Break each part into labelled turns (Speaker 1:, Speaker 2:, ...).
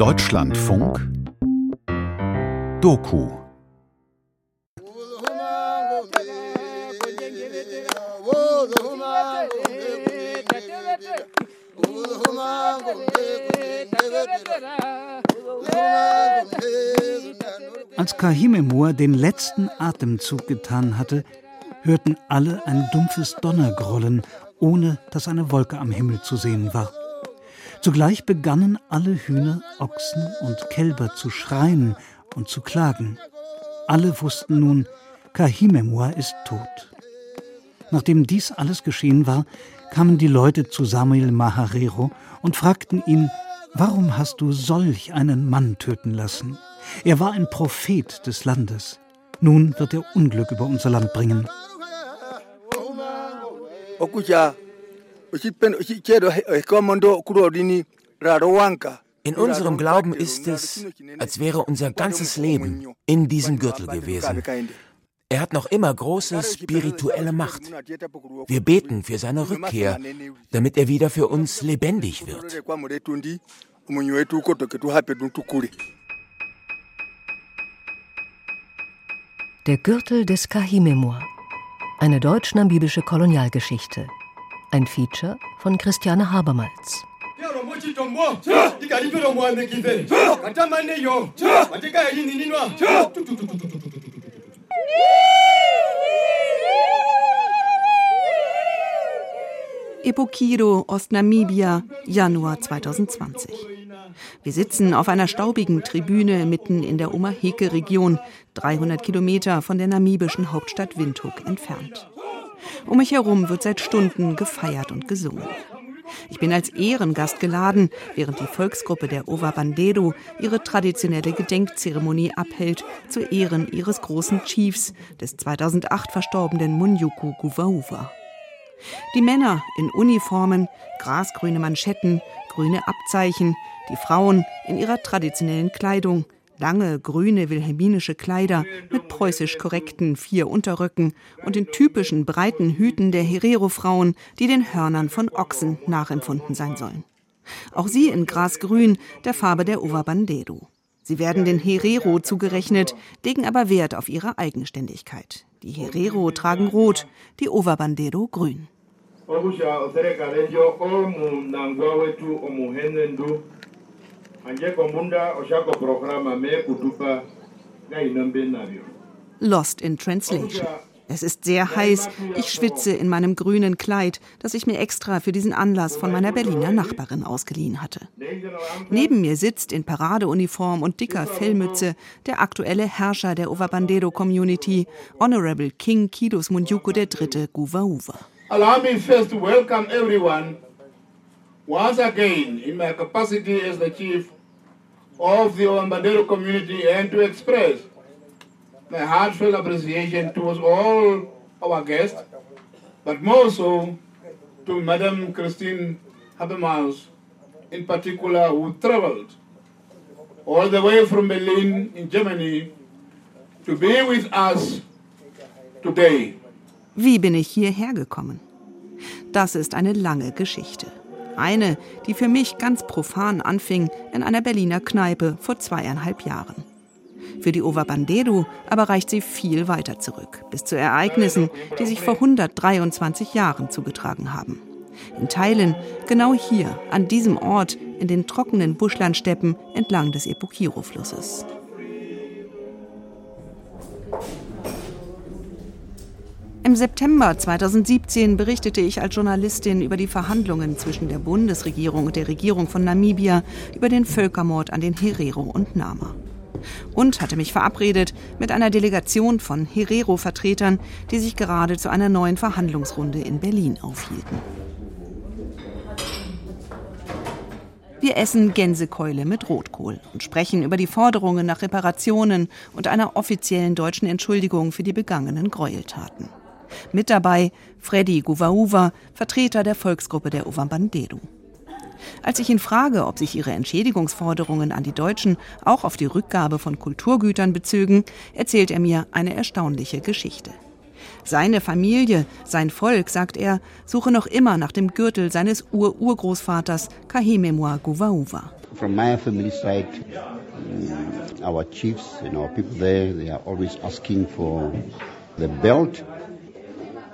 Speaker 1: Deutschlandfunk Doku
Speaker 2: Als Kahimemur den letzten Atemzug getan hatte, hörten alle ein dumpfes Donnergrollen, ohne dass eine Wolke am Himmel zu sehen war. Zugleich begannen alle Hühner, Ochsen und Kälber zu schreien und zu klagen. Alle wussten nun, Kahimemua ist tot. Nachdem dies alles geschehen war, kamen die Leute zu Samuel Maharero und fragten ihn, warum hast du solch einen Mann töten lassen? Er war ein Prophet des Landes. Nun wird er Unglück über unser Land bringen.
Speaker 3: In unserem Glauben ist es, als wäre unser ganzes Leben in diesem Gürtel gewesen. Er hat noch immer große spirituelle Macht. Wir beten für seine Rückkehr, damit er wieder für uns lebendig wird.
Speaker 4: Der Gürtel des Kahimemur. Eine deutsch-namibische Kolonialgeschichte. Ein Feature von Christiane Habermalz.
Speaker 5: Epokiro, Ostnamibia, Januar 2020. Wir sitzen auf einer staubigen Tribüne mitten in der Omaheke-Region, 300 Kilometer von der namibischen Hauptstadt Windhoek entfernt. Um mich herum wird seit Stunden gefeiert und gesungen. Ich bin als Ehrengast geladen, während die Volksgruppe der Ova Bandedo ihre traditionelle Gedenkzeremonie abhält zu Ehren ihres großen Chiefs, des 2008 verstorbenen Munyuku Guvauva. Die Männer in Uniformen, grasgrüne Manschetten, grüne Abzeichen, die Frauen in ihrer traditionellen Kleidung, lange grüne wilhelminische Kleider mit preußisch korrekten vier Unterröcken und den typischen breiten Hüten der Herero-Frauen, die den Hörnern von Ochsen nachempfunden sein sollen. Auch sie in grasgrün, der Farbe der Ova Bandero. Sie werden den Herero zugerechnet, legen aber Wert auf ihre Eigenständigkeit. Die Herero tragen rot, die Ova Bandero grün. Lost in Translation. Es ist sehr heiß. Ich schwitze in meinem grünen Kleid, das ich mir extra für diesen Anlass von meiner Berliner Nachbarin ausgeliehen hatte. Neben mir sitzt in Paradeuniform und dicker Fellmütze der aktuelle Herrscher der Ovabandero Community, Honorable King Kidos Munjuku III. Guvauva.
Speaker 6: Allow me first to welcome everyone once again in my capacity as the chief of the Ovabandero community and to express my heartfelt appreciation towards all our guests, but more so to Madam Christine Habermas in particular, who traveled all the way from Berlin in Germany to be with us today.
Speaker 5: Wie bin ich hierher gekommen? Das ist eine lange Geschichte. Eine, die für mich ganz profan anfing in einer Berliner Kneipe vor zweieinhalb Jahren. Für die Ova Bandero aber reicht sie viel weiter zurück, bis zu Ereignissen, die sich vor 123 Jahren zugetragen haben. In Teilen genau hier, an diesem Ort, in den trockenen Buschlandsteppen entlang des Epokiro-Flusses. Im September 2017 berichtete ich als Journalistin über die Verhandlungen zwischen der Bundesregierung und der Regierung von Namibia über den Völkermord an den Herero und Nama und hatte mich verabredet mit einer Delegation von Herero-Vertretern, die sich gerade zu einer neuen Verhandlungsrunde in Berlin aufhielten. Wir essen Gänsekeule mit Rotkohl und sprechen über die Forderungen nach Reparationen und einer offiziellen deutschen Entschuldigung für die begangenen Gräueltaten. Mit dabei Freddy Guvauva, Vertreter der Volksgruppe der Ovambanderu. Als ich ihn frage, ob sich ihre Entschädigungsforderungen an die Deutschen auch auf die Rückgabe von Kulturgütern bezögen, erzählt er mir eine erstaunliche Geschichte. Seine Familie, sein Volk, sagt er, suche noch immer nach dem Gürtel seines Ur-Urgroßvaters Kahimemwa Guvauva.
Speaker 1: From my family side, our chiefs and our people there, they are always asking for the belt.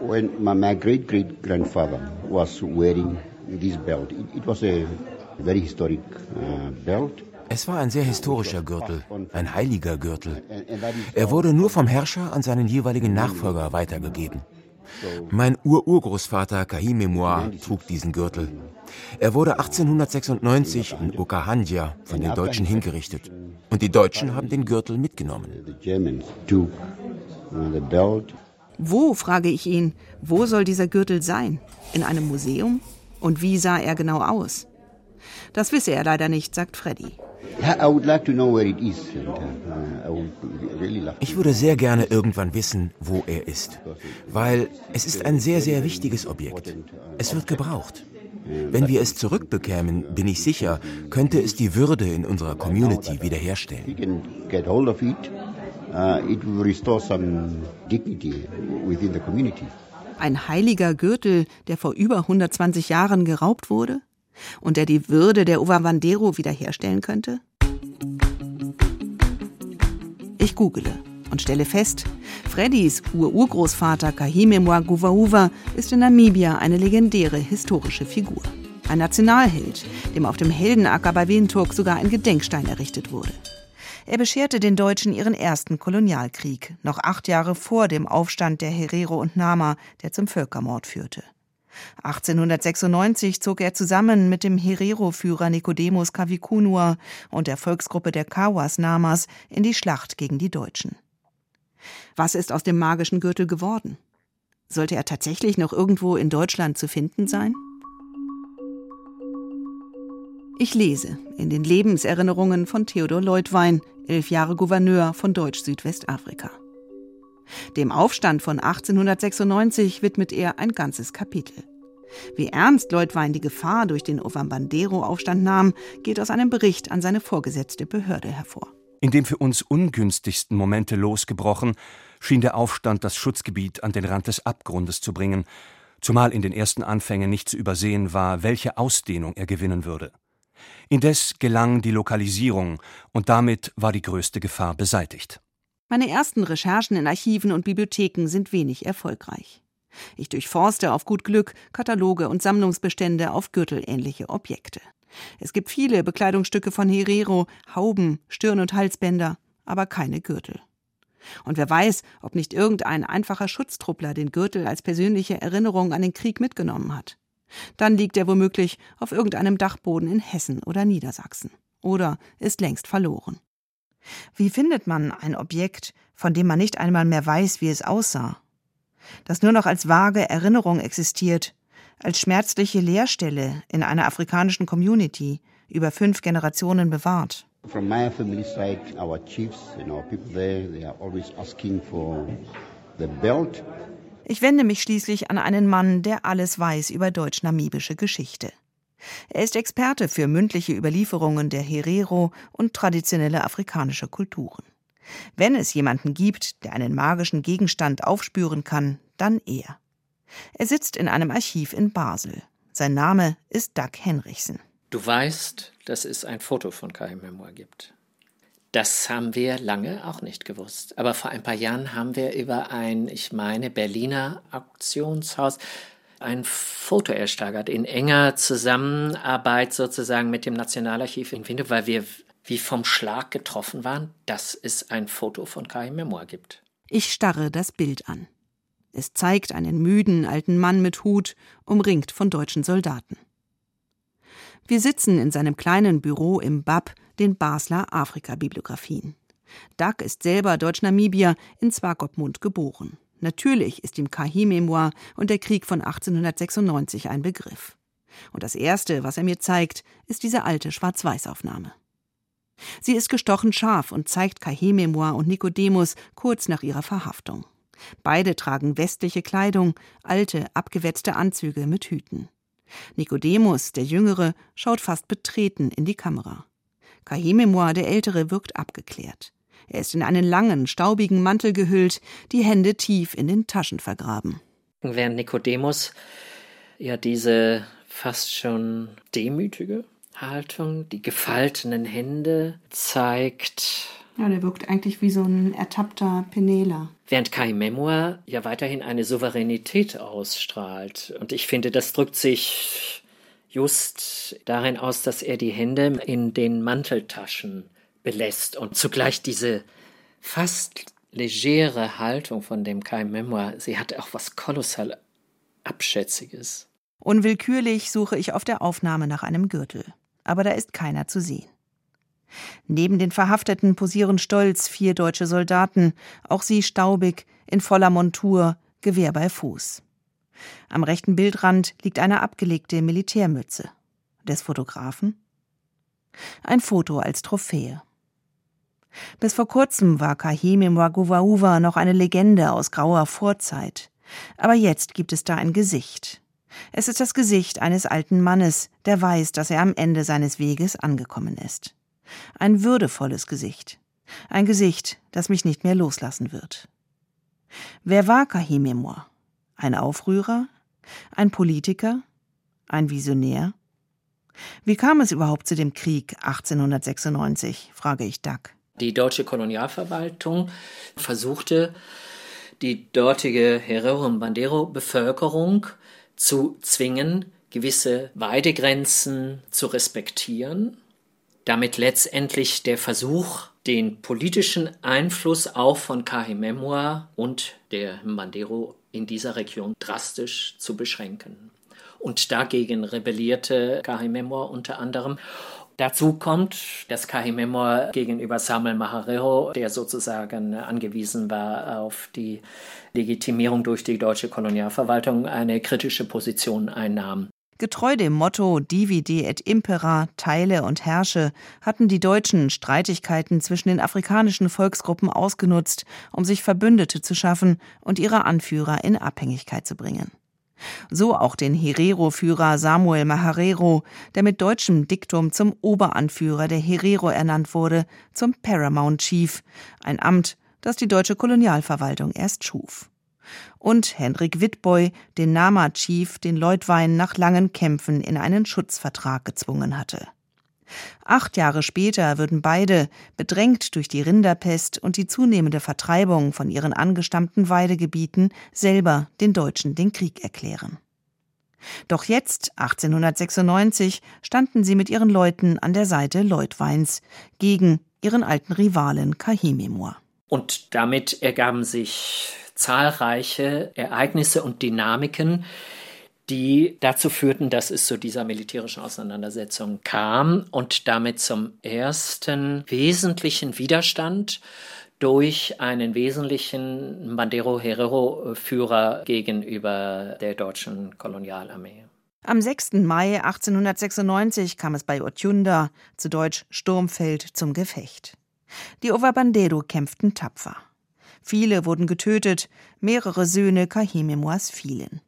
Speaker 1: When my, my great great grandfather was wearing this belt, it, it was a very historic uh, belt.
Speaker 3: Es war ein sehr historischer Gürtel, ein heiliger Gürtel. Er wurde nur vom Herrscher an seinen jeweiligen Nachfolger weitergegeben. Mein Ururgroßvater Kahimemua trug diesen Gürtel. Er wurde 1896 in Okahandja von den Deutschen hingerichtet. Und die Deutschen haben den Gürtel mitgenommen.
Speaker 5: Wo, frage ich ihn, wo soll dieser Gürtel sein? In einem Museum? Und wie sah er genau aus? Das wisse er leider nicht, sagt Freddy.
Speaker 3: Ich würde sehr gerne irgendwann wissen, wo er ist, weil es ist ein sehr, sehr wichtiges Objekt. Es wird gebraucht. Wenn wir es zurückbekämen, bin ich sicher, könnte es die Würde in unserer Community wiederherstellen.
Speaker 5: Ein heiliger Gürtel, der vor über 120 Jahren geraubt wurde? und der die Würde der Ovavandero wiederherstellen könnte? Ich google und stelle fest, Freddys Ur-Urgroßvater Kahime Mwaguvauva ist in Namibia eine legendäre historische Figur. Ein Nationalheld, dem auf dem Heldenacker bei Windhoek sogar ein Gedenkstein errichtet wurde. Er bescherte den Deutschen ihren ersten Kolonialkrieg, noch acht Jahre vor dem Aufstand der Herero und Nama, der zum Völkermord führte. 1896 zog er zusammen mit dem Herero-Führer Nicodemus Kavikunua und der Volksgruppe der Kawas Namas in die Schlacht gegen die Deutschen. Was ist aus dem magischen Gürtel geworden? Sollte er tatsächlich noch irgendwo in Deutschland zu finden sein? Ich lese in den Lebenserinnerungen von Theodor Leutwein, elf Jahre Gouverneur von Deutsch-Südwestafrika. Dem Aufstand von 1896 widmet er ein ganzes Kapitel. Wie ernst Leutwein die Gefahr durch den Ovambandero-Aufstand nahm, geht aus einem Bericht an seine vorgesetzte Behörde hervor.
Speaker 7: In dem für uns ungünstigsten Momente losgebrochen, schien der Aufstand das Schutzgebiet an den Rand des Abgrundes zu bringen, zumal in den ersten Anfängen nicht zu übersehen war, welche Ausdehnung er gewinnen würde. Indes gelang die Lokalisierung, und damit war die größte Gefahr beseitigt.
Speaker 5: Meine ersten Recherchen in Archiven und Bibliotheken sind wenig erfolgreich. Ich durchforste auf gut Glück Kataloge und Sammlungsbestände auf gürtelähnliche Objekte. Es gibt viele Bekleidungsstücke von Herero, Hauben, Stirn- und Halsbänder, aber keine Gürtel. Und wer weiß, ob nicht irgendein einfacher Schutztruppler den Gürtel als persönliche Erinnerung an den Krieg mitgenommen hat. Dann liegt er womöglich auf irgendeinem Dachboden in Hessen oder Niedersachsen. Oder ist längst verloren. Wie findet man ein Objekt, von dem man nicht einmal mehr weiß, wie es aussah? Das nur noch als vage Erinnerung existiert, als schmerzliche Leerstelle in einer afrikanischen Community, über fünf Generationen bewahrt. From my family side, our chiefs and our people there, they are always asking for the belt. Ich wende mich schließlich an einen Mann, der alles weiß über deutsch-namibische Geschichte. Er ist Experte für mündliche Überlieferungen der Herero und traditionelle afrikanische Kulturen. Wenn es jemanden gibt, der einen magischen Gegenstand aufspüren kann, dann er. Er sitzt in einem Archiv in Basel. Sein Name ist Doug Henrichsen.
Speaker 8: Du weißt, dass es ein Foto von Kai Memoir gibt. Das haben wir lange auch nicht gewusst. Aber vor ein paar Jahren haben wir über ein, ich meine, Berliner Auktionshaus ein Foto ersteigert in enger Zusammenarbeit sozusagen mit dem Nationalarchiv in Wien, weil wir wie vom Schlag getroffen waren, dass es ein Foto von Kai Memoir gibt.
Speaker 5: Ich starre das Bild an. Es zeigt einen müden alten Mann mit Hut, umringt von deutschen Soldaten. Wir sitzen in seinem kleinen Büro im BAB, den Basler Afrika-Bibliografien. Doug ist selber Deutsch-Namibier in Swakopmund geboren. Natürlich ist ihm Kahimemwa und der Krieg von 1896 ein Begriff. Und das Erste, was er mir zeigt, ist diese alte Schwarz-Weiß-Aufnahme. Sie ist gestochen scharf und zeigt Kahememua und Nikodemus kurz nach ihrer Verhaftung. Beide tragen westliche Kleidung, alte, abgewetzte Anzüge mit Hüten. Nikodemus, der Jüngere, schaut fast betreten in die Kamera. Kahememua, der Ältere, wirkt abgeklärt. Er ist in einen langen, staubigen Mantel gehüllt, die Hände tief in den Taschen vergraben.
Speaker 8: Während Nikodemus ja diese fast schon demütige Haltung, die gefaltenen Hände zeigt.
Speaker 5: Ja, der wirkt eigentlich wie so ein ertappter Penela.
Speaker 8: Während Kai Memoir ja weiterhin eine Souveränität ausstrahlt. Und ich finde, das drückt sich just darin aus, dass er die Hände in den Manteltaschen belässt und zugleich diese fast legere Haltung von dem Kai Memoir, sie hat auch was kolossal Abschätziges.
Speaker 5: Unwillkürlich suche ich auf der Aufnahme nach einem Gürtel, aber da ist keiner zu sehen. Neben den Verhafteten posieren stolz vier deutsche Soldaten, auch sie staubig, in voller Montur, Gewehr bei Fuß. Am rechten Bildrand liegt eine abgelegte Militärmütze. Des Fotografen? Ein Foto als Trophäe. Bis vor kurzem war Kahime Mwaguvauva noch eine Legende aus grauer Vorzeit. Aber jetzt gibt es da ein Gesicht. Es ist das Gesicht eines alten Mannes, der weiß, dass er am Ende seines Weges angekommen ist. Ein würdevolles Gesicht. Ein Gesicht, das mich nicht mehr loslassen wird. Wer war Kahimemor? Ein Aufrührer? Ein Politiker? Ein Visionär? Wie kam es überhaupt zu dem Krieg 1896, frage ich Duck.
Speaker 8: Die deutsche Kolonialverwaltung versuchte, die dortige Herero- und Bandero-Bevölkerung zu zwingen, gewisse Weidegrenzen zu respektieren, damit letztendlich der Versuch, den politischen Einfluss auch von Kahimemua und der Mbandero in dieser Region drastisch zu beschränken. Und dagegen rebellierte Kahimemua unter anderem Dazu kommt, dass Kahimemor gegenüber Samuel Maharero, der sozusagen angewiesen war auf die Legitimierung durch die deutsche Kolonialverwaltung, eine kritische Position einnahm.
Speaker 5: Getreu dem Motto Divide et Impera, teile und herrsche, hatten die Deutschen Streitigkeiten zwischen den afrikanischen Volksgruppen ausgenutzt, um sich Verbündete zu schaffen und ihre Anführer in Abhängigkeit zu bringen. So auch den Herero-Führer Samuel Maharero, der mit deutschem Diktum zum Oberanführer der Herero ernannt wurde, zum Paramount Chief, ein Amt, das die deutsche Kolonialverwaltung erst schuf. Und Hendrik Witboy, den Nama-Chief, den Leutwein nach langen Kämpfen in einen Schutzvertrag gezwungen hatte. Acht Jahre später würden beide, bedrängt durch die Rinderpest und die zunehmende Vertreibung von ihren angestammten Weidegebieten, selber den Deutschen den Krieg erklären. Doch jetzt, 1896, standen sie mit ihren Leuten an der Seite Leutweins gegen ihren alten Rivalen Kahimemur.
Speaker 8: Und damit ergaben sich zahlreiche Ereignisse und Dynamiken, die dazu führten, dass es zu dieser militärischen Auseinandersetzung kam und damit zum ersten wesentlichen Widerstand durch einen wesentlichen Bandero-Herero-Führer gegenüber der deutschen Kolonialarmee.
Speaker 5: Am 6. Mai 1896 kam es bei Otjunda, zu Deutsch Sturmfeld, zum Gefecht. Die Ovabandero kämpften tapfer. Viele wurden getötet, mehrere Söhne Kahimemuas fielen.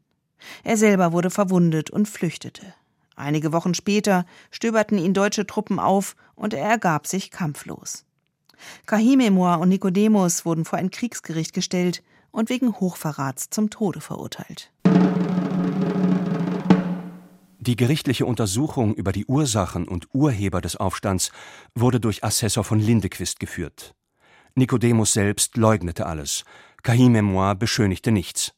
Speaker 5: Er selber wurde verwundet und flüchtete. Einige Wochen später stöberten ihn deutsche Truppen auf und er ergab sich kampflos. Kahimemor und Nikodemus wurden vor ein Kriegsgericht gestellt und wegen Hochverrats zum Tode verurteilt.
Speaker 7: Die gerichtliche Untersuchung über die Ursachen und Urheber des Aufstands wurde durch Assessor von Lindequist geführt. Nikodemus selbst leugnete alles, Kahimemor beschönigte nichts.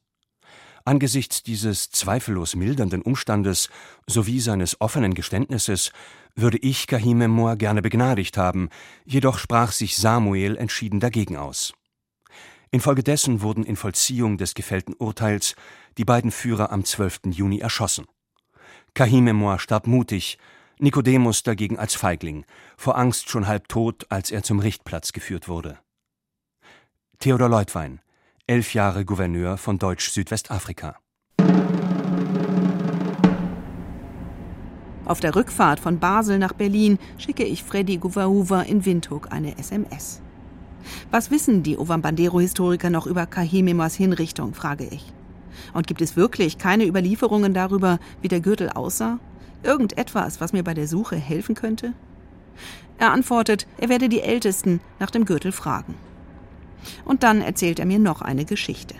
Speaker 7: Angesichts dieses zweifellos mildernden Umstandes sowie seines offenen Geständnisses würde ich Kahimemor gerne begnadigt haben, jedoch sprach sich Samuel entschieden dagegen aus. Infolgedessen wurden in Vollziehung des gefällten Urteils die beiden Führer am 12. Juni erschossen. Kahimemor starb mutig, Nikodemus dagegen als Feigling, vor Angst schon halb tot, als er zum Richtplatz geführt wurde. Theodor Leutwein, elf Jahre Gouverneur von Deutsch-Südwestafrika.
Speaker 5: Auf der Rückfahrt von Basel nach Berlin schicke ich Freddy Guvauva in Windhoek eine SMS. Was wissen die Ovambandero-Historiker noch über Kahemimas Hinrichtung, frage ich. Und gibt es wirklich keine Überlieferungen darüber, wie der Gürtel aussah? Irgendetwas, was mir bei der Suche helfen könnte? Er antwortet, er werde die Ältesten nach dem Gürtel fragen. Und dann erzählt er mir noch eine Geschichte.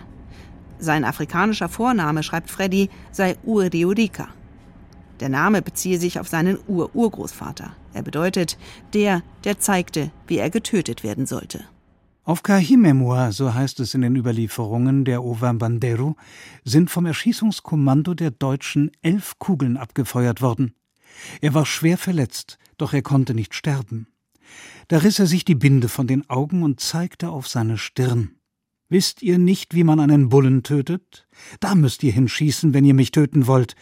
Speaker 5: Sein afrikanischer Vorname, schreibt Freddy, sei Uriurika. Der Name beziehe sich auf seinen Ur-Urgroßvater. Er bedeutet der, der zeigte, wie er getötet werden sollte.
Speaker 2: Auf Kahimemua, so heißt es in den Überlieferungen der Ovambanderu, sind vom Erschießungskommando der Deutschen elf Kugeln abgefeuert worden. Er war schwer verletzt, doch er konnte nicht sterben. Da riss er sich die Binde von den Augen und zeigte auf seine Stirn. Wisst ihr nicht, wie man einen Bullen tötet? Da müsst ihr hinschießen, wenn ihr mich töten wollt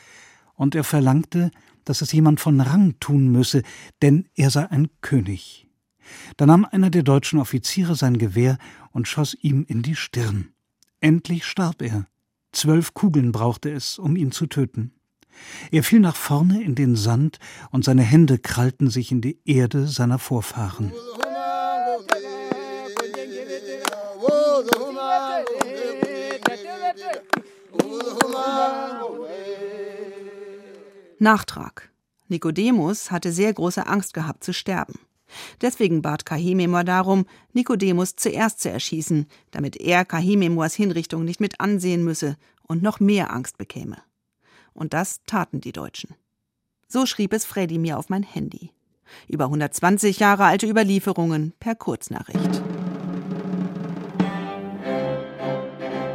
Speaker 2: und er verlangte, dass es jemand von Rang tun müsse, denn er sei ein König. Da nahm einer der deutschen Offiziere sein Gewehr und schoss ihm in die Stirn. Endlich starb er. Zwölf Kugeln brauchte es, um ihn zu töten. Er fiel nach vorne in den Sand, und seine Hände krallten sich in die Erde seiner Vorfahren.
Speaker 5: Nachtrag. Nikodemus hatte sehr große Angst gehabt zu sterben. Deswegen bat Kahimemor darum, Nikodemus zuerst zu erschießen, damit er Kahimemors Hinrichtung nicht mit ansehen müsse und noch mehr Angst bekäme. Und das taten die Deutschen. So schrieb es Freddy mir auf mein Handy. Über 120 Jahre alte Überlieferungen per Kurznachricht.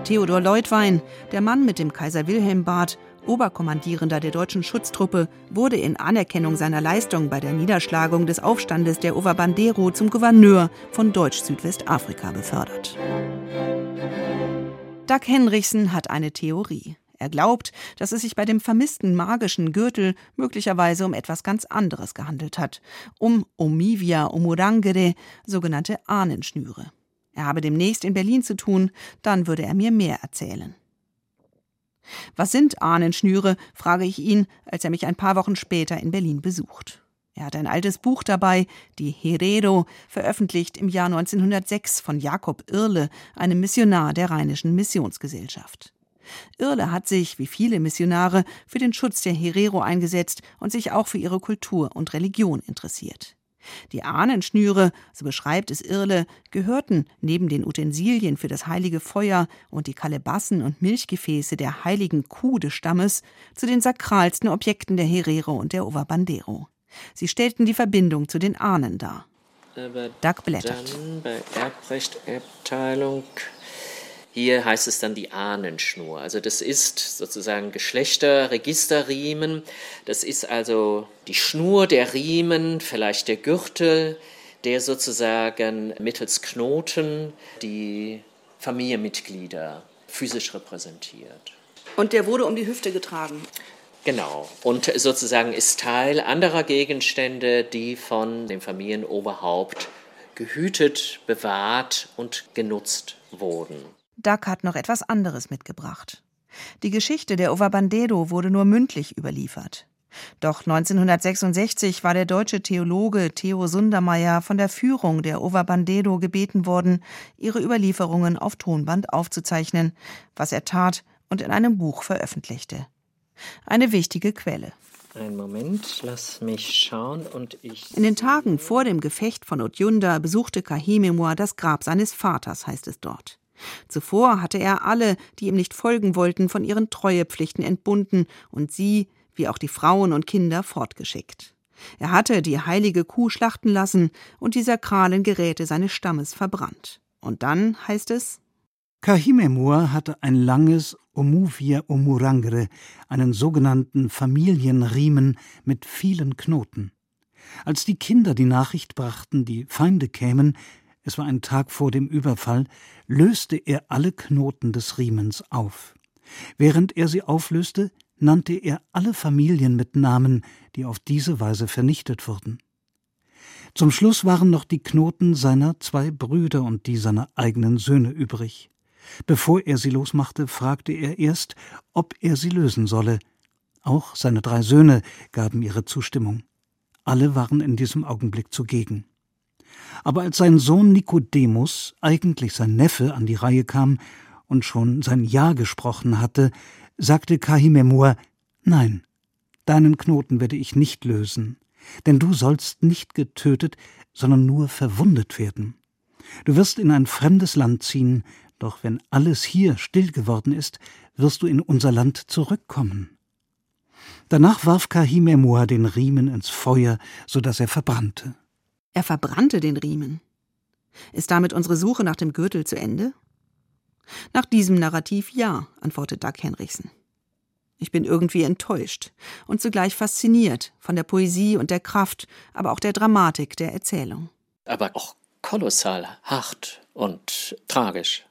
Speaker 5: Theodor Leutwein, der Mann mit dem Kaiser Wilhelm Bart, Oberkommandierender der deutschen Schutztruppe, wurde in Anerkennung seiner Leistung bei der Niederschlagung des Aufstandes der Ovabandero zum Gouverneur von Deutsch-Südwestafrika befördert. Doug Henrichsen hat eine Theorie. Er glaubt, dass es sich bei dem vermissten magischen Gürtel möglicherweise um etwas ganz anderes gehandelt hat, um Omivia Omurangere, sogenannte Ahnenschnüre. Er habe demnächst in Berlin zu tun, dann würde er mir mehr erzählen. Was sind Ahnenschnüre, frage ich ihn, als er mich ein paar Wochen später in Berlin besucht. Er hat ein altes Buch dabei, die Herero, veröffentlicht im Jahr 1906 von Jakob Irle, einem Missionar der Rheinischen Missionsgesellschaft. Irle hat sich, wie viele Missionare, für den Schutz der Herero eingesetzt und sich auch für ihre Kultur und Religion interessiert. Die Ahnenschnüre, so beschreibt es Irle, gehörten neben den Utensilien für das heilige Feuer und die Kalebassen und Milchgefäße der heiligen Kuh des Stammes zu den sakralsten Objekten der Herero und der Ovabandero. Sie stellten die Verbindung zu den Ahnen dar.
Speaker 8: Aber Doug blättert. Dann bei Erbrechtsabteilung hier heißt es dann die Ahnenschnur. Also das ist sozusagen Geschlechterregisterriemen. Das ist also die Schnur der Riemen, vielleicht der Gürtel, der sozusagen mittels Knoten die Familienmitglieder physisch repräsentiert.
Speaker 5: Und der wurde um die Hüfte getragen.
Speaker 8: Genau. Und sozusagen ist Teil anderer Gegenstände, die von dem Familienoberhaupt gehütet, bewahrt und genutzt wurden.
Speaker 5: Duck hat noch etwas anderes mitgebracht. Die Geschichte der Ovabandero wurde nur mündlich überliefert. Doch 1966 war der deutsche Theologe Theo Sundermeier von der Führung der Ovabandero gebeten worden, ihre Überlieferungen auf Tonband aufzuzeichnen, was er tat und in einem Buch veröffentlichte. Eine wichtige Quelle.
Speaker 8: Einen Moment, lass mich schauen und ich.
Speaker 5: In den Tagen vor dem Gefecht von Otjunda besuchte Kahimemua das Grab seines Vaters, heißt es dort. Zuvor hatte er alle, die ihm nicht folgen wollten, von ihren Treuepflichten entbunden und sie, wie auch die Frauen und Kinder, fortgeschickt. Er hatte die heilige Kuh schlachten lassen und die sakralen Geräte seines Stammes verbrannt. Und dann heißt es,
Speaker 2: Kahimemur hatte ein langes Omuvia Omurangre, einen sogenannten Familienriemen mit vielen Knoten. Als die Kinder die Nachricht brachten, die Feinde kämen, es war ein Tag vor dem Überfall, löste er alle Knoten des Riemens auf. Während er sie auflöste, nannte er alle Familien mit Namen, die auf diese Weise vernichtet wurden. Zum Schluss waren noch die Knoten seiner zwei Brüder und die seiner eigenen Söhne übrig. Bevor er sie losmachte, fragte er erst, ob er sie lösen solle. Auch seine drei Söhne gaben ihre Zustimmung. Alle waren in diesem Augenblick zugegen. Aber als sein Sohn Nikodemus, eigentlich sein Neffe, an die Reihe kam und schon sein Ja gesprochen hatte, sagte Kahimemur, Nein, deinen Knoten werde ich nicht lösen. Denn du sollst nicht getötet, sondern nur verwundet werden. Du wirst in ein fremdes Land ziehen, doch wenn alles hier still geworden ist, wirst du in unser Land zurückkommen. Danach warf Kahimemua den Riemen ins Feuer, so dass er verbrannte.
Speaker 5: Er verbrannte den Riemen. Ist damit unsere Suche nach dem Gürtel zu Ende? Nach diesem Narrativ ja, antwortet Doug Henrichsen. Ich bin irgendwie enttäuscht und zugleich fasziniert von der Poesie und der Kraft, aber auch der Dramatik der Erzählung.
Speaker 8: Aber auch kolossal hart und tragisch.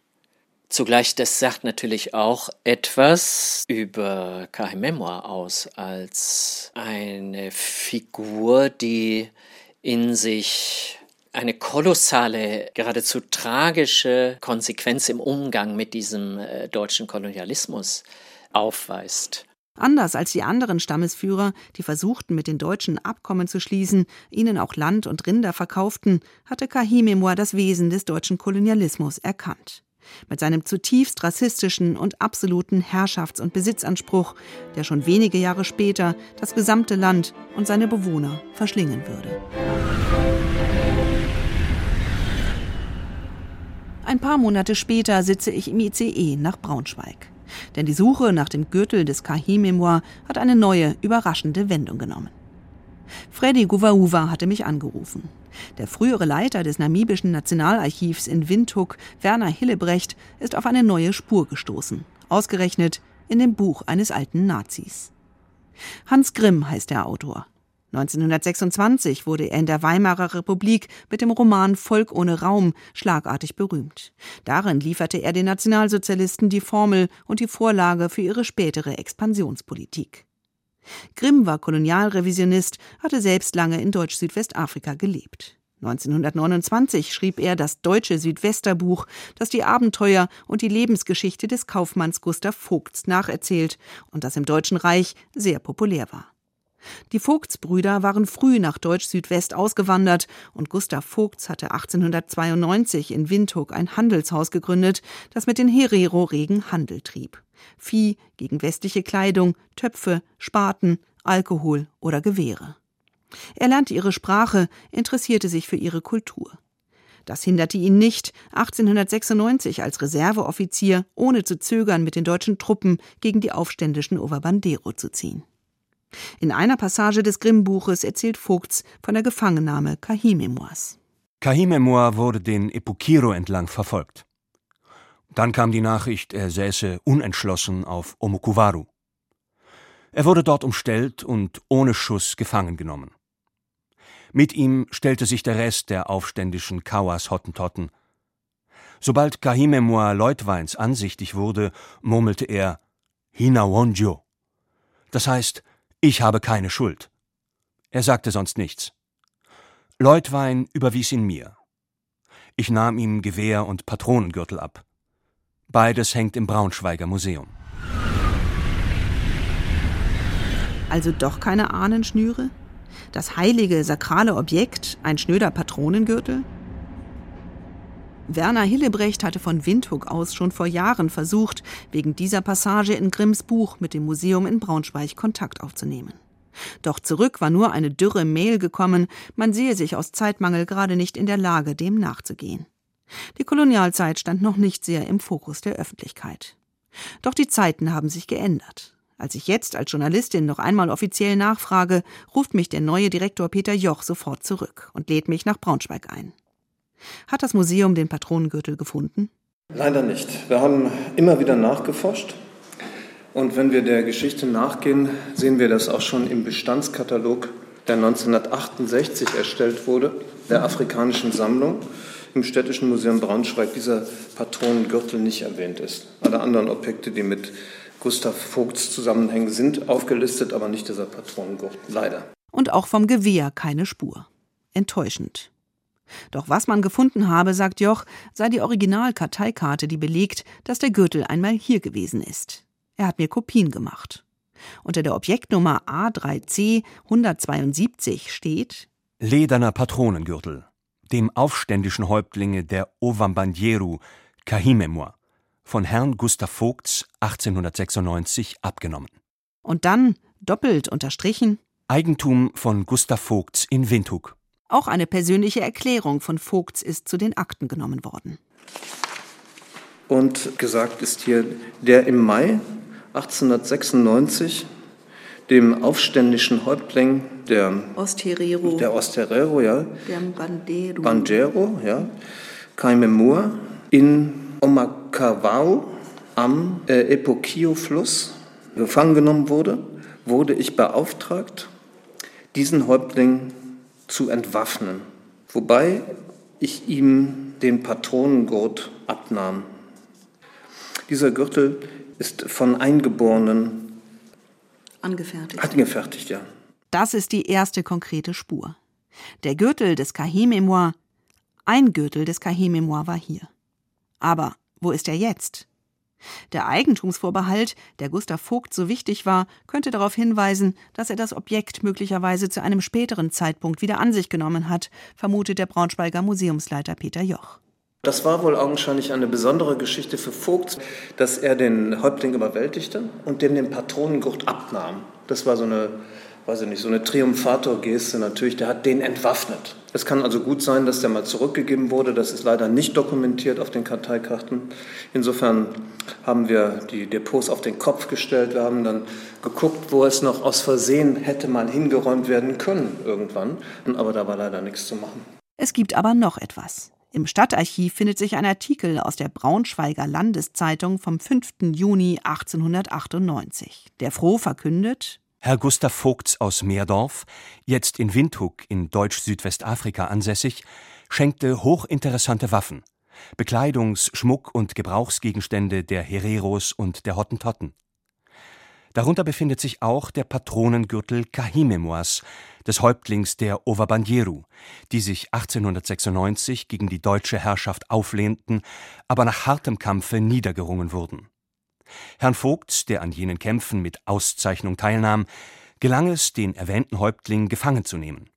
Speaker 8: Zugleich, das sagt natürlich auch etwas über Kahim Memoir aus, als eine Figur, die in sich eine kolossale, geradezu tragische Konsequenz im Umgang mit diesem äh, deutschen Kolonialismus aufweist.
Speaker 5: Anders als die anderen Stammesführer, die versuchten, mit den Deutschen Abkommen zu schließen, ihnen auch Land und Rinder verkauften, hatte Kahimemor das Wesen des deutschen Kolonialismus erkannt. Mit seinem zutiefst rassistischen und absoluten Herrschafts- und Besitzanspruch, der schon wenige Jahre später das gesamte Land und seine Bewohner verschlingen würde. Ein paar Monate später sitze ich im ICE nach Braunschweig. Denn die Suche nach dem Gürtel des Kahi-Memoir hat eine neue, überraschende Wendung genommen. Freddy Guvauva hatte mich angerufen. Der frühere Leiter des namibischen Nationalarchivs in Windhoek, Werner Hillebrecht, ist auf eine neue Spur gestoßen. Ausgerechnet in dem Buch eines alten Nazis. Hans Grimm heißt der Autor. 1926 wurde er in der Weimarer Republik mit dem Roman Volk ohne Raum schlagartig berühmt. Darin lieferte er den Nationalsozialisten die Formel und die Vorlage für ihre spätere Expansionspolitik. Grimm war Kolonialrevisionist, hatte selbst lange in Deutsch-Südwestafrika gelebt. 1929 schrieb er das Deutsche Südwesterbuch, das die Abenteuer und die Lebensgeschichte des Kaufmanns Gustav Vogts nacherzählt und das im Deutschen Reich sehr populär war. Die Vogtsbrüder waren früh nach Deutsch-Südwest ausgewandert und Gustav Vogts hatte 1892 in Windhoek ein Handelshaus gegründet, das mit den Herero regen Handel trieb. Vieh gegen westliche Kleidung, Töpfe, Spaten, Alkohol oder Gewehre. Er lernte ihre Sprache, interessierte sich für ihre Kultur. Das hinderte ihn nicht, 1896 als Reserveoffizier ohne zu zögern mit den deutschen Truppen gegen die aufständischen Ovabandero zu ziehen. In einer Passage des Grimm-Buches erzählt Vogts von der Gefangennahme Kahimemors.
Speaker 7: Kahimemor wurde den Epukiro entlang verfolgt. Dann kam die Nachricht, er säße unentschlossen auf Omokuwaru. Er wurde dort umstellt und ohne Schuss gefangen genommen. Mit ihm stellte sich der Rest der aufständischen Kawas Hottentotten. Sobald Kahimemor Leutweins ansichtig wurde, murmelte er Hinawonjo. Das heißt, ich habe keine Schuld. Er sagte sonst nichts. Leutwein überwies ihn mir. Ich nahm ihm Gewehr und Patronengürtel ab. Beides hängt im Braunschweiger Museum.
Speaker 5: Also doch keine Ahnenschnüre? Das heilige, sakrale Objekt, ein schnöder Patronengürtel? Werner Hillebrecht hatte von Windhoek aus schon vor Jahren versucht, wegen dieser Passage in Grimms Buch mit dem Museum in Braunschweig Kontakt aufzunehmen. Doch zurück war nur eine dürre Mail gekommen, man sehe sich aus Zeitmangel gerade nicht in der Lage, dem nachzugehen. Die Kolonialzeit stand noch nicht sehr im Fokus der Öffentlichkeit. Doch die Zeiten haben sich geändert. Als ich jetzt als Journalistin noch einmal offiziell nachfrage, ruft mich der neue Direktor Peter Joch sofort zurück und lädt mich nach Braunschweig ein. Hat das Museum den Patronengürtel gefunden?
Speaker 9: Leider nicht. Wir haben immer wieder nachgeforscht. Und wenn wir der Geschichte nachgehen, sehen wir, dass auch schon im Bestandskatalog, der 1968 erstellt wurde, der Afrikanischen Sammlung, im Städtischen Museum Braunschweig dieser Patronengürtel nicht erwähnt ist. Alle anderen Objekte, die mit Gustav Vogts zusammenhängen, sind aufgelistet, aber nicht dieser Patronengürtel, leider.
Speaker 5: Und auch vom Gewehr keine Spur. Enttäuschend. Doch was man gefunden habe, sagt Joch, sei die Originalkarteikarte, die belegt, dass der Gürtel einmal hier gewesen ist. Er hat mir Kopien gemacht. Unter der Objektnummer A3C 172 steht
Speaker 7: Lederner Patronengürtel, dem aufständischen Häuptlinge der Ovambandieru, Kahimemua, von Herrn Gustav Vogts 1896 abgenommen.
Speaker 5: Und dann, doppelt unterstrichen,
Speaker 7: Eigentum von Gustav Vogts in Windhoek.
Speaker 5: Auch eine persönliche Erklärung von Vogts ist zu den Akten genommen worden.
Speaker 9: Und gesagt ist hier, der im Mai 1896 dem aufständischen Häuptling der
Speaker 5: Osterero,
Speaker 9: der Osterero, ja,
Speaker 5: der Bandero,
Speaker 9: Bandero, ja, Kaimemur in Omakawao am äh, Epokio-Fluss gefangen genommen wurde, wurde ich beauftragt, diesen Häuptling zu entwaffnen, wobei ich ihm den Patronengurt abnahm. Dieser Gürtel ist von Eingeborenen
Speaker 5: angefertigt.
Speaker 9: Angefertigt, ja.
Speaker 5: Das ist die erste konkrete Spur. Der Gürtel des Kahé-Memoir, ein Gürtel des Kahé-Memoir war hier. Aber wo ist er jetzt? Der Eigentumsvorbehalt, der Gustav Vogt so wichtig war, könnte darauf hinweisen, dass er das Objekt möglicherweise zu einem späteren Zeitpunkt wieder an sich genommen hat, vermutet der Braunschweiger Museumsleiter Peter Joch.
Speaker 9: Das war wohl augenscheinlich eine besondere Geschichte für Vogt, dass er den Häuptling überwältigte und dem den Patronengurt abnahm. Das war so eine weiß ich nicht, so eine Triumphator-Geste natürlich, der hat den entwaffnet. Es kann also gut sein, dass der mal zurückgegeben wurde. Das ist leider nicht dokumentiert auf den Karteikarten. Insofern haben wir die Depots auf den Kopf gestellt. Wir haben dann geguckt, wo es noch aus Versehen hätte mal hingeräumt werden können irgendwann. Aber da war leider nichts zu machen.
Speaker 5: Es gibt aber noch etwas. Im Stadtarchiv findet sich ein Artikel aus der Braunschweiger Landeszeitung vom 5. Juni 1898, der froh verkündet,
Speaker 7: Herr Gustav Vogts aus Meerdorf, jetzt in Windhoek in Deutsch-Südwestafrika ansässig, schenkte hochinteressante Waffen, Bekleidungs-, Schmuck- und Gebrauchsgegenstände der Hereros und der Hottentotten. Darunter befindet sich auch der Patronengürtel Kahimemoas des Häuptlings der Ovabandjeru, die sich 1896 gegen die deutsche Herrschaft auflehnten, aber nach hartem Kampfe niedergerungen wurden. Herrn Vogt, der an jenen Kämpfen mit Auszeichnung teilnahm, gelang es, den erwähnten Häuptling gefangen zu nehmen.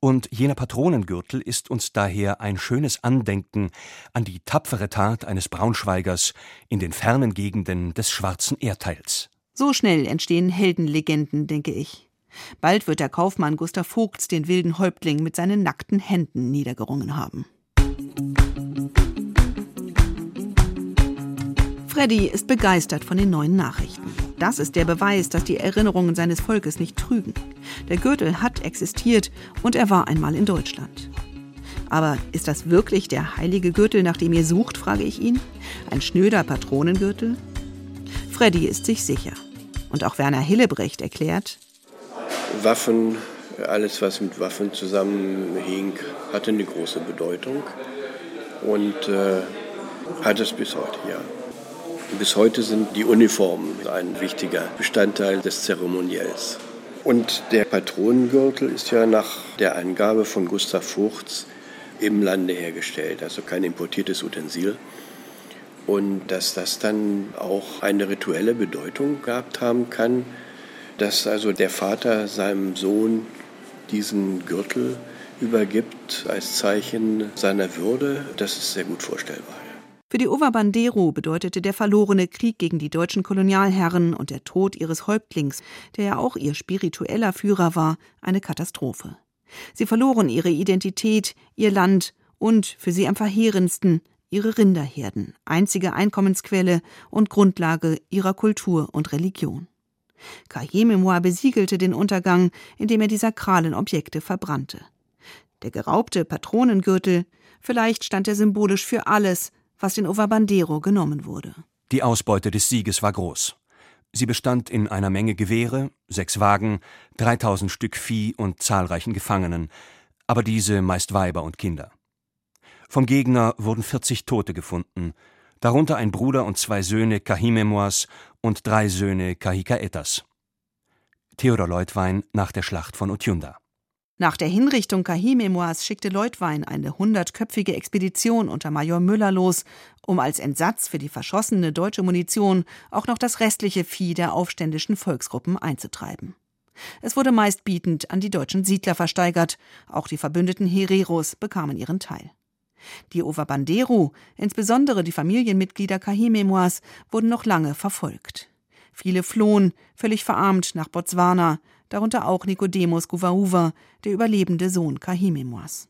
Speaker 7: Und jener Patronengürtel ist uns daher ein schönes Andenken an die tapfere Tat eines Braunschweigers in den fernen Gegenden des schwarzen Erdteils.
Speaker 5: So schnell entstehen Heldenlegenden, denke ich. Bald wird der Kaufmann Gustav Vogts den wilden Häuptling mit seinen nackten Händen niedergerungen haben. Freddy ist begeistert von den neuen Nachrichten. Das ist der Beweis, dass die Erinnerungen seines Volkes nicht trügen. Der Gürtel hat existiert und er war einmal in Deutschland. Aber ist das wirklich der heilige Gürtel, nach dem ihr sucht, frage ich ihn? Ein schnöder Patronengürtel? Freddy ist sich sicher. Und auch Werner Hillebrecht erklärt,
Speaker 10: Waffen, alles was mit Waffen zusammenhing, hatte eine große Bedeutung und äh, hat es bis heute, ja. Bis heute sind die Uniformen ein wichtiger Bestandteil des Zeremoniells. Und der Patronengürtel ist ja nach der Angabe von Gustav Vogts im Lande hergestellt, also kein importiertes Utensil. Und dass das dann auch eine rituelle Bedeutung gehabt haben kann, dass also der Vater seinem Sohn diesen Gürtel übergibt als Zeichen seiner Würde, das ist sehr gut vorstellbar.
Speaker 5: Für die Ovabandero bedeutete der verlorene Krieg gegen die deutschen Kolonialherren und der Tod ihres Häuptlings, der ja auch ihr spiritueller Führer war, eine Katastrophe. Sie verloren ihre Identität, ihr Land und, für sie am verheerendsten, ihre Rinderherden, einzige Einkommensquelle und Grundlage ihrer Kultur und Religion. Kajememoir besiegelte den Untergang, indem er die sakralen Objekte verbrannte. Der geraubte Patronengürtel, vielleicht stand er symbolisch für alles, was den Ovabandero genommen wurde.
Speaker 7: Die Ausbeute des Sieges war groß. Sie bestand in einer Menge Gewehre, sechs Wagen, 3000 Stück Vieh und zahlreichen Gefangenen, aber diese meist Weiber und Kinder. Vom Gegner wurden 40 Tote gefunden, darunter ein Bruder und zwei Söhne Kahimemoas und drei Söhne Kahikaetas. Theodor Leutwein nach der Schlacht von Utjunda.
Speaker 5: Nach der Hinrichtung Kahimemoas schickte Leutwein eine hundertköpfige Expedition unter Major Müller los, um als Entsatz für die verschossene deutsche Munition auch noch das restliche Vieh der aufständischen Volksgruppen einzutreiben. Es wurde meistbietend an die deutschen Siedler versteigert, auch die verbündeten Hereros bekamen ihren Teil. Die Ovabandero, insbesondere die Familienmitglieder Kahimemoas, wurden noch lange verfolgt. Viele flohen, völlig verarmt, nach Botswana, darunter auch Nicodemus Guvauva, der überlebende Sohn Kahimemors.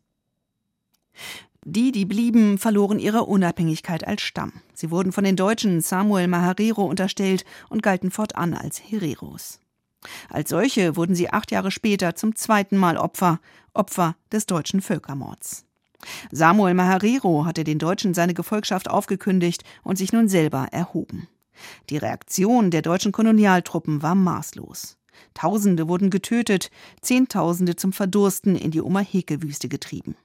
Speaker 5: Die, die blieben, verloren ihre Unabhängigkeit als Stamm. Sie wurden von den Deutschen Samuel Maharero unterstellt und galten fortan als Hereros. Als solche wurden sie acht Jahre später zum zweiten Mal Opfer, Opfer des deutschen Völkermords. Samuel Maharero hatte den Deutschen seine Gefolgschaft aufgekündigt und sich nun selber erhoben. Die Reaktion der deutschen Kolonialtruppen war maßlos. Tausende wurden getötet, Zehntausende zum Verdursten in die Omaheke-Wüste getrieben.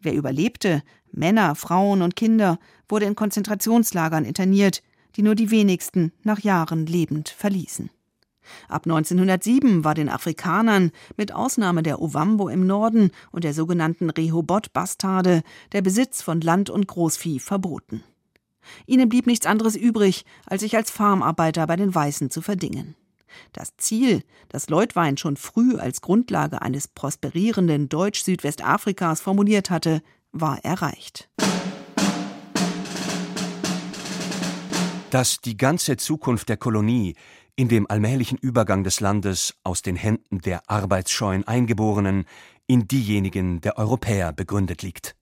Speaker 5: Wer überlebte, Männer, Frauen und Kinder, wurde in Konzentrationslagern interniert, die nur die wenigsten nach Jahren lebend verließen. Ab 1907 war den Afrikanern, mit Ausnahme der Ovambo im Norden und der sogenannten Rehoboth-Bastarde, der Besitz von Land und Großvieh verboten. Ihnen blieb nichts anderes übrig, als sich als Farmarbeiter bei den Weißen zu verdingen. Das Ziel, das Leutwein schon früh als Grundlage eines prosperierenden Deutsch-Südwestafrikas formuliert hatte, war erreicht.
Speaker 7: Dass die ganze Zukunft der Kolonie in dem allmählichen Übergang des Landes aus den Händen der arbeitsscheuen Eingeborenen in diejenigen der Europäer begründet liegt.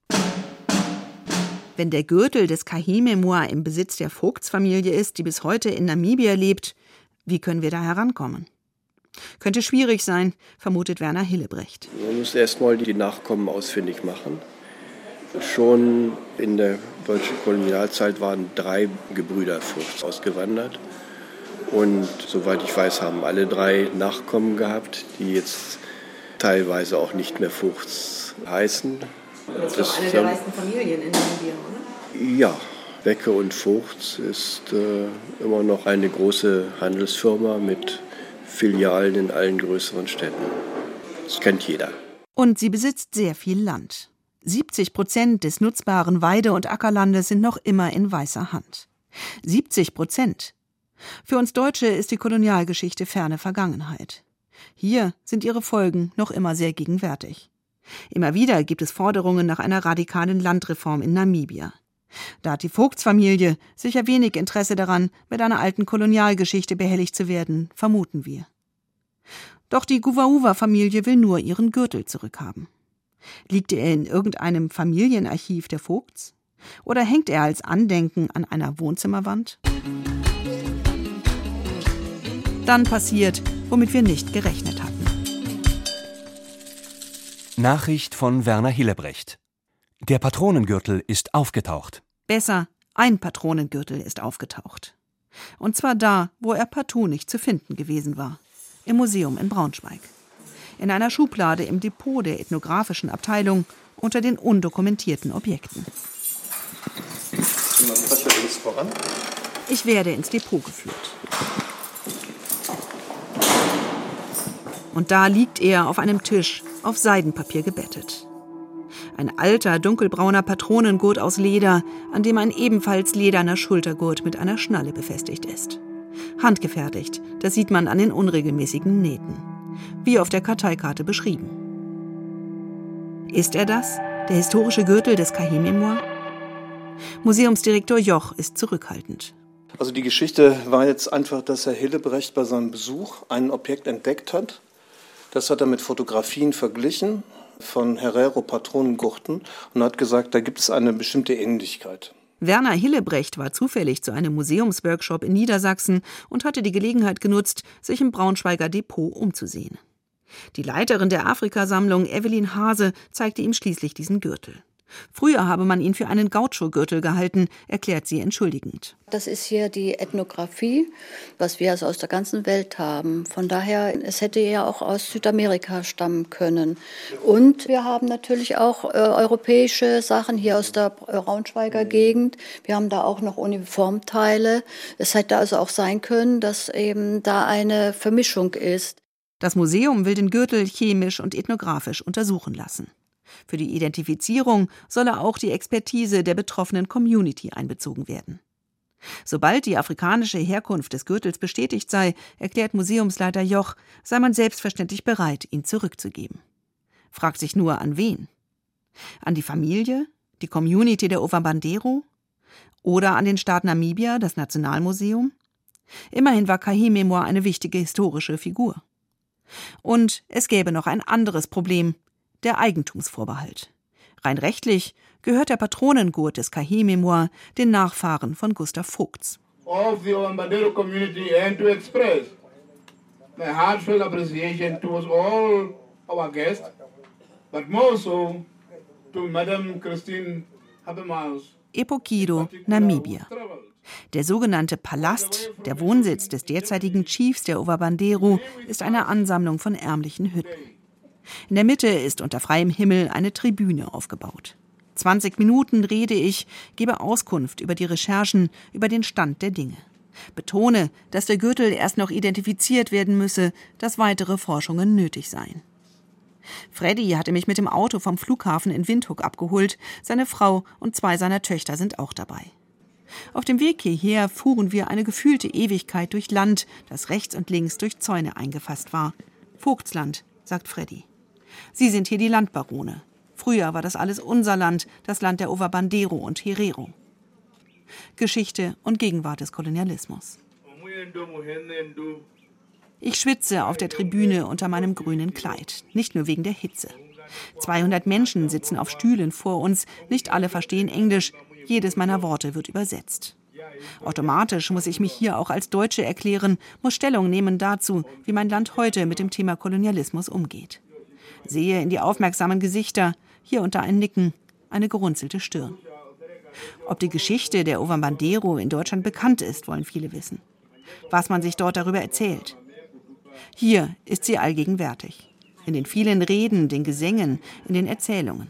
Speaker 5: Wenn der Gürtel des Kahimemua im Besitz der Vogtsfamilie ist, die bis heute in Namibia lebt, wie können wir da herankommen? Könnte schwierig sein, vermutet Werner Hillebrecht.
Speaker 10: Man muss erstmal die Nachkommen ausfindig machen. Schon in der deutschen Kolonialzeit waren drei Gebrüder Furchts ausgewandert. Und soweit ich weiß, haben alle drei Nachkommen gehabt, die jetzt teilweise auch nicht mehr Furchts heißen.
Speaker 5: Das ist doch eine der reichsten Familien in Namibia, oder?
Speaker 10: Ja, Becke und Vogts ist äh, immer noch eine große Handelsfirma mit Filialen in allen größeren Städten. Das kennt jeder.
Speaker 5: Und sie besitzt sehr viel Land. 70 Prozent des nutzbaren Weide- und Ackerlandes sind noch immer in weißer Hand. 70 Prozent. Für uns Deutsche ist die Kolonialgeschichte ferne Vergangenheit. Hier sind ihre Folgen noch immer sehr gegenwärtig. Immer wieder gibt es Forderungen nach einer radikalen Landreform in Namibia. Da hat die Vogtsfamilie sicher wenig Interesse daran, mit einer alten Kolonialgeschichte behelligt zu werden, vermuten wir. Doch die Guvauva-Familie will nur ihren Gürtel zurückhaben. Liegt er in irgendeinem Familienarchiv der Vogts? Oder hängt er als Andenken an einer Wohnzimmerwand? Dann passiert, womit wir nicht gerechnet hatten.
Speaker 7: Nachricht von Werner Hillebrecht. Der Patronengürtel ist aufgetaucht.
Speaker 5: Besser, ein Patronengürtel ist aufgetaucht. Und zwar da, wo er partout nicht zu finden gewesen war. Im Museum in Braunschweig. In einer Schublade im Depot der ethnografischen Abteilung unter den undokumentierten Objekten. Ich werde ins Depot geführt. Und da liegt er auf einem Tisch, auf Seidenpapier gebettet. Ein alter, dunkelbrauner Patronengurt aus Leder, an dem ein ebenfalls lederner Schultergurt mit einer Schnalle befestigt ist. Handgefertigt, das sieht man an den unregelmäßigen Nähten. Wie auf der Karteikarte beschrieben. Ist er das, der historische Gürtel des Kahimemor? Museumsdirektor Joch ist zurückhaltend.
Speaker 9: Also die Geschichte war jetzt einfach, dass Herr Hillebrecht bei seinem Besuch ein Objekt entdeckt hat. Das hat er mit Fotografien verglichen von Herrero Patronengurten und hat gesagt, da gibt es eine bestimmte Ähnlichkeit.
Speaker 5: Werner Hillebrecht war zufällig zu einem Museumsworkshop in Niedersachsen und hatte die Gelegenheit genutzt, sich im Braunschweiger Depot umzusehen. Die Leiterin der Afrikasammlung, Evelyn Hase, zeigte ihm schließlich diesen Gürtel. Früher habe man ihn für einen Gaucho-Gürtel gehalten, erklärt sie entschuldigend.
Speaker 11: Das ist hier die Ethnographie, was wir also aus der ganzen Welt haben. Von daher, es hätte ja auch aus Südamerika stammen können. Und wir haben natürlich auch äh, europäische Sachen hier aus der Braunschweiger Gegend. Wir haben da auch noch Uniformteile. Es hätte also auch sein können, dass eben da eine Vermischung ist.
Speaker 5: Das Museum will den Gürtel chemisch und ethnografisch untersuchen lassen. Für die Identifizierung solle auch die Expertise der betroffenen Community einbezogen werden. Sobald die afrikanische Herkunft des Gürtels bestätigt sei, erklärt Museumsleiter Joch, sei man selbstverständlich bereit, ihn zurückzugeben. Fragt sich nur an wen? An die Familie, die Community der Ovabandero oder an den Staat Namibia, das Nationalmuseum? Immerhin war Kahimemor eine wichtige historische Figur. Und es gäbe noch ein anderes Problem, der Eigentumsvorbehalt. Rein rechtlich gehört der Patronengurt des Kahie-Memoir den Nachfahren von Gustav Vogts.
Speaker 6: Of the Oambadero community and to express my heartfelt appreciation towards all our guests, but more so to Madame Christine Habermas.
Speaker 5: Epokido, Namibia. Der sogenannte Palast, der Wohnsitz des derzeitigen Chiefs der Ovabandero, ist eine Ansammlung von ärmlichen Hütten. In der Mitte ist unter freiem Himmel eine Tribüne aufgebaut. 20 Minuten rede ich, gebe Auskunft über die Recherchen, über den Stand der Dinge. Betone, dass der Gürtel erst noch identifiziert werden müsse, dass weitere Forschungen nötig seien. Freddy hatte mich mit dem Auto vom Flughafen in Windhoek abgeholt. Seine Frau und zwei seiner Töchter sind auch dabei. Auf dem Weg hierher fuhren wir eine gefühlte Ewigkeit durch Land, das rechts und links durch Zäune eingefasst war. Vogtsland, sagt Freddy. Sie sind hier die Landbarone. Früher war das alles unser Land, das Land der Ovabandero und Herero. Geschichte und Gegenwart des Kolonialismus. Ich schwitze auf der Tribüne unter meinem grünen Kleid, nicht nur wegen der Hitze. 200 Menschen sitzen auf Stühlen vor uns, nicht alle verstehen Englisch, jedes meiner Worte wird übersetzt. Automatisch muss ich mich hier auch als Deutsche erklären, muss Stellung nehmen dazu, wie mein Land heute mit dem Thema Kolonialismus umgeht. Sehe in die aufmerksamen Gesichter, hier unter ein Nicken, eine gerunzelte Stirn. Ob die Geschichte der Ovambandero in Deutschland bekannt ist, wollen viele wissen. Was man sich dort darüber erzählt. Hier ist sie allgegenwärtig. In den vielen Reden, den Gesängen, in den Erzählungen.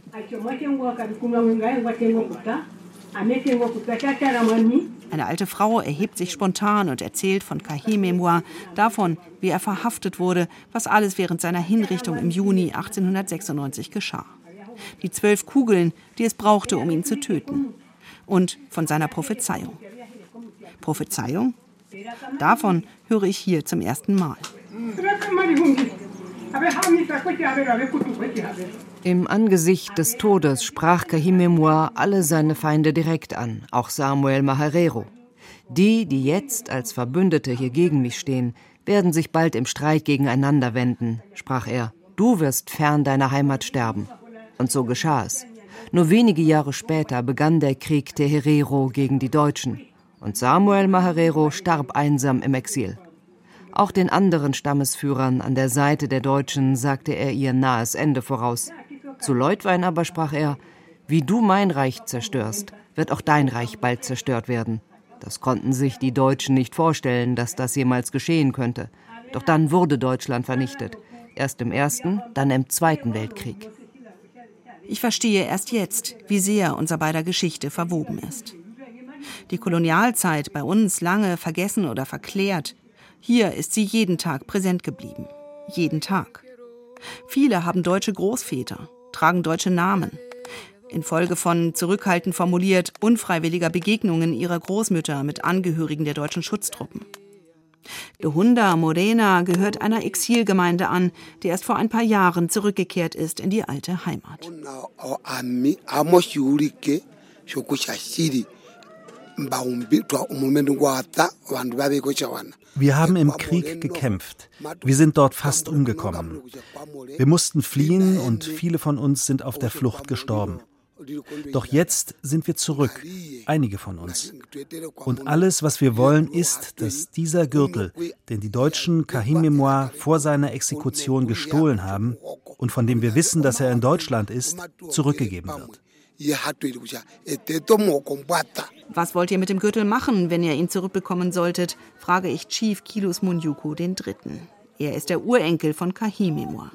Speaker 5: Eine alte Frau erhebt sich spontan und erzählt von Kahimemua, davon, wie er verhaftet wurde, was alles während seiner Hinrichtung im Juni 1896 geschah. Die zwölf Kugeln, die es brauchte, um ihn zu töten. Und von seiner Prophezeiung. Prophezeiung? Davon höre ich hier zum ersten Mal.
Speaker 12: Im Angesicht des Todes sprach Kahimemua alle seine Feinde direkt an, auch Samuel Maharero. Die, die jetzt als Verbündete hier gegen mich stehen, werden sich bald im Streit gegeneinander wenden, sprach er. Du wirst fern deiner Heimat sterben. Und so geschah es. Nur wenige Jahre später begann der Krieg der Herero gegen die Deutschen. Und Samuel Maharero starb einsam im Exil. Auch den anderen Stammesführern an der Seite der Deutschen sagte er ihr nahes Ende voraus. Zu Leutwein aber sprach er, wie du mein Reich zerstörst, wird auch dein Reich bald zerstört werden. Das konnten sich die Deutschen nicht vorstellen, dass das jemals geschehen könnte. Doch dann wurde Deutschland vernichtet. Erst im Ersten, dann im Zweiten Weltkrieg.
Speaker 5: Ich verstehe erst jetzt, wie sehr unser beider Geschichte verwoben ist. Die Kolonialzeit bei uns lange vergessen oder verklärt. Hier ist sie jeden Tag präsent geblieben. Jeden Tag. Viele haben deutsche Großväter, tragen deutsche Namen. Infolge von zurückhaltend formuliert unfreiwilliger Begegnungen ihrer Großmütter mit Angehörigen der deutschen Schutztruppen. Gehunda Morena gehört einer Exilgemeinde an, die erst vor ein paar Jahren zurückgekehrt ist in die alte Heimat.
Speaker 13: Wir haben im Krieg gekämpft. Wir sind dort fast umgekommen. Wir mussten fliehen und viele von uns sind auf der Flucht gestorben. Doch jetzt sind wir zurück, einige von uns. Und alles, was wir wollen, ist, dass dieser Gürtel, den die Deutschen Kahim vor seiner Exekution gestohlen haben und von dem wir wissen, dass er in Deutschland ist, zurückgegeben wird.
Speaker 5: Was wollt ihr mit dem Gürtel machen, wenn ihr ihn zurückbekommen solltet? frage ich Chief Kilus Munyuku den Dritten. Er ist der Urenkel von Kahimemua.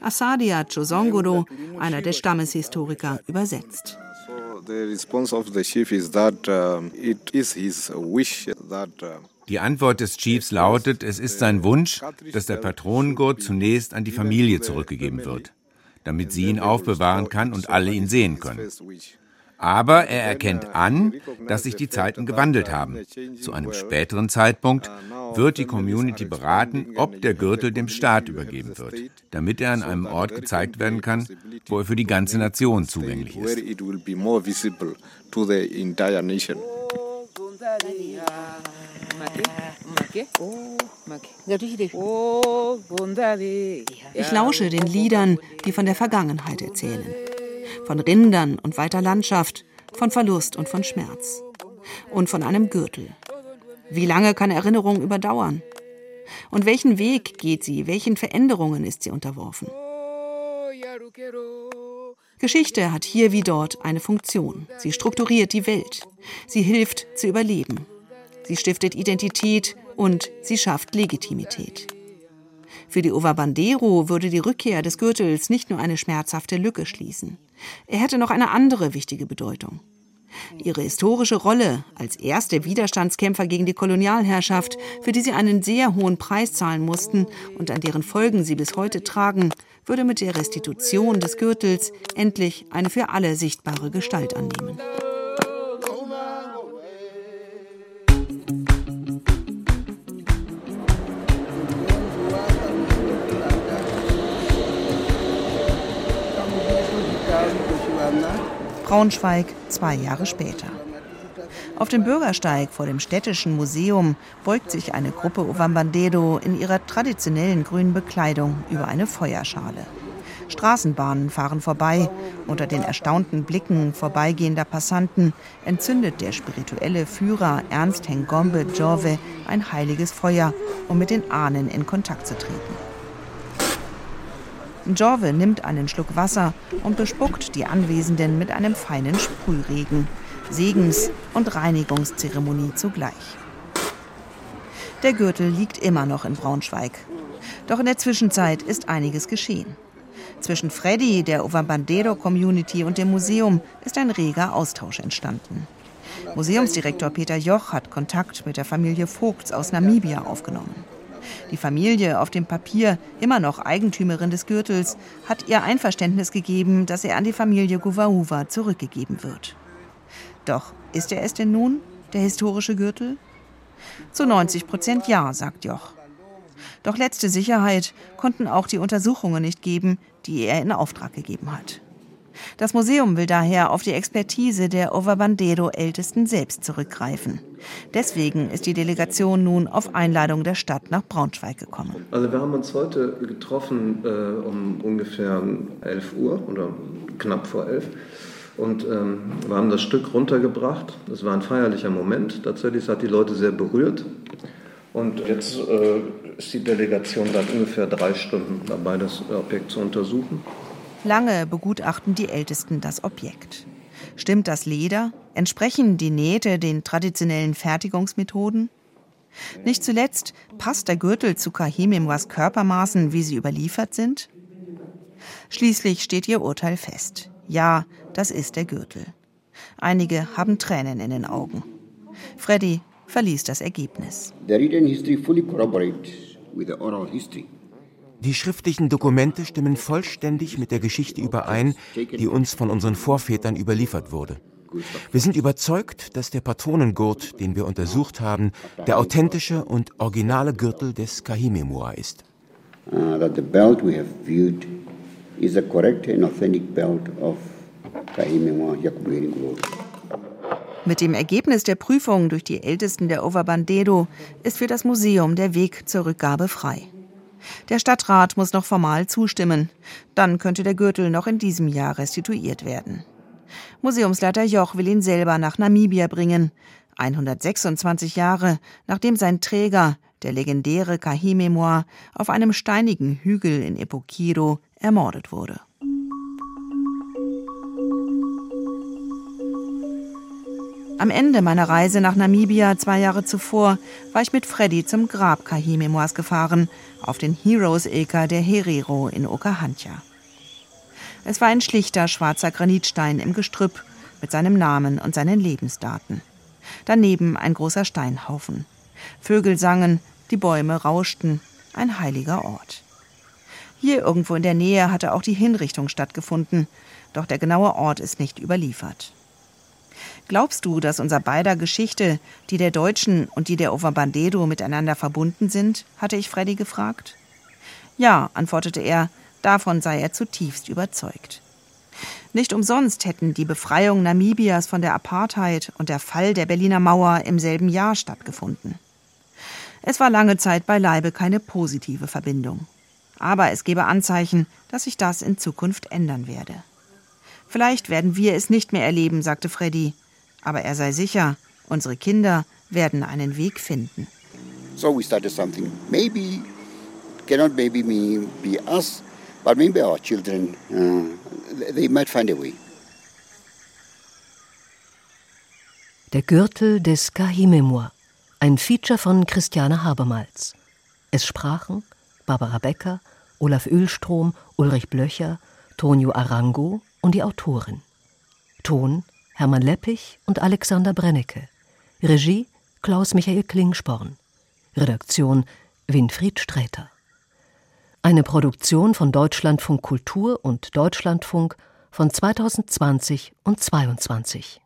Speaker 5: Asadia Chosongoro, einer der Stammeshistoriker, übersetzt.
Speaker 14: Die Antwort des Chiefs lautet, es ist sein Wunsch, dass der Patronengurt zunächst an die Familie zurückgegeben wird damit sie ihn aufbewahren kann und alle ihn sehen können. Aber er erkennt an, dass sich die Zeiten gewandelt haben. Zu einem späteren Zeitpunkt wird die Community beraten, ob der Gürtel dem Staat übergeben wird, damit er an einem Ort gezeigt werden kann, wo er für die ganze Nation zugänglich ist.
Speaker 5: Ich lausche den Liedern, die von der Vergangenheit erzählen. Von Rindern und weiter Landschaft, von Verlust und von Schmerz. Und von einem Gürtel. Wie lange kann Erinnerung überdauern? Und welchen Weg geht sie? Welchen Veränderungen ist sie unterworfen? Geschichte hat hier wie dort eine Funktion. Sie strukturiert die Welt. Sie hilft zu überleben. Sie stiftet Identität und sie schafft Legitimität. Für die Ovabandero würde die Rückkehr des Gürtels nicht nur eine schmerzhafte Lücke schließen. Er hätte noch eine andere wichtige Bedeutung. Ihre historische Rolle als erste Widerstandskämpfer gegen die Kolonialherrschaft, für die sie einen sehr hohen Preis zahlen mussten und an deren Folgen sie bis heute tragen, würde mit der Restitution des Gürtels endlich eine für alle sichtbare Gestalt annehmen. Braunschweig zwei Jahre später. Auf dem Bürgersteig vor dem städtischen Museum beugt sich eine Gruppe Ovambandero in ihrer traditionellen grünen Bekleidung über eine Feuerschale. Straßenbahnen fahren vorbei. Unter den erstaunten Blicken vorbeigehender Passanten entzündet der spirituelle Führer Ernst Hengombe Jove ein heiliges Feuer, um mit den Ahnen in Kontakt zu treten. Jorve nimmt einen Schluck Wasser und bespuckt die Anwesenden mit einem feinen Sprühregen. Segens- und Reinigungszeremonie zugleich. Der Gürtel liegt immer noch in Braunschweig. Doch in der Zwischenzeit ist einiges geschehen. Zwischen Freddy, der Ovambandero Community und dem Museum ist ein reger Austausch entstanden. Museumsdirektor Peter Joch hat Kontakt mit der Familie Vogts aus Namibia aufgenommen. Die Familie, auf dem Papier immer noch Eigentümerin des Gürtels, hat ihr Einverständnis gegeben, dass er an die Familie Guvauva zurückgegeben wird. Doch ist er es denn nun, der historische Gürtel? Zu 90 Prozent ja, sagt Joch. Doch letzte Sicherheit konnten auch die Untersuchungen nicht geben, die er in Auftrag gegeben hat. Das Museum will daher auf die Expertise der Ovabandero-Ältesten selbst zurückgreifen. Deswegen ist die Delegation nun auf Einladung der Stadt nach Braunschweig gekommen.
Speaker 9: Also wir haben uns heute getroffen äh, um ungefähr 11 Uhr oder knapp vor 11 und ähm, wir haben das Stück runtergebracht. Es war ein feierlicher Moment. Tatsächlich hat die Leute sehr berührt. Und jetzt äh, ist die Delegation seit ungefähr drei Stunden dabei, das Objekt zu untersuchen.
Speaker 5: Lange begutachten die Ältesten das Objekt. Stimmt das Leder? Entsprechen die Nähte den traditionellen Fertigungsmethoden? Nicht zuletzt passt der Gürtel zu Kahemimwas Körpermaßen, wie sie überliefert sind? Schließlich steht ihr Urteil fest. Ja, das ist der Gürtel. Einige haben Tränen in den Augen. Freddy verließ das Ergebnis. The written history fully corroborates
Speaker 3: with the oral history. Die schriftlichen Dokumente stimmen vollständig mit der Geschichte überein, die uns von unseren Vorvätern überliefert wurde. Wir sind überzeugt, dass der Patronengurt, den wir untersucht haben, der authentische und originale Gürtel des Kahimemua ist. Uh, that the belt we have viewed is a correct and authentic belt of
Speaker 5: Kahimemua Mit dem Ergebnis der Prüfung durch die Ältesten der Overbandedo ist für das Museum der Weg zur Rückgabe frei. Der Stadtrat muss noch formal zustimmen. Dann könnte der Gürtel noch in diesem Jahr restituiert werden. Museumsleiter Joch will ihn selber nach Namibia bringen. 126 Jahre, nachdem sein Träger, der legendäre Kahimemua, auf einem steinigen Hügel in Epokiro ermordet wurde. Am Ende meiner Reise nach Namibia zwei Jahre zuvor war ich mit Freddy zum Grab Kahimemoas gefahren, auf den Heroes Acre der Herero in Okahandja. Es war ein schlichter schwarzer Granitstein im Gestrüpp mit seinem Namen und seinen Lebensdaten. Daneben ein großer Steinhaufen. Vögel sangen, die Bäume rauschten, ein heiliger Ort. Hier irgendwo in der Nähe hatte auch die Hinrichtung stattgefunden, doch der genaue Ort ist nicht überliefert. Glaubst du, dass unser beider Geschichte, die der Deutschen und die der Ovabandero miteinander verbunden sind? hatte ich Freddy gefragt. Ja, antwortete er, davon sei er zutiefst überzeugt. Nicht umsonst hätten die Befreiung Namibias von der Apartheid und der Fall der Berliner Mauer im selben Jahr stattgefunden. Es war lange Zeit beileibe keine positive Verbindung. Aber es gebe Anzeichen, dass sich das in Zukunft ändern werde. Vielleicht werden wir es nicht mehr erleben, sagte Freddy. Aber er sei sicher, unsere Kinder werden einen Weg finden.
Speaker 1: So we started something. Maybe, cannot maybe me be us, but maybe our children, uh, they might find a way.
Speaker 4: Der Gürtel des Kahimemua, ein Feature von Christiane Habermals. Es sprachen Barbara Becker, Olaf Ölstrom, Ulrich Blöcher, Tonio Arango und die Autorin. Ton Hermann Leppich und Alexander Brennecke. Regie Klaus Michael Klingsporn. Redaktion Winfried Sträter. Eine Produktion von Deutschlandfunk Kultur und Deutschlandfunk von 2020 und 2022.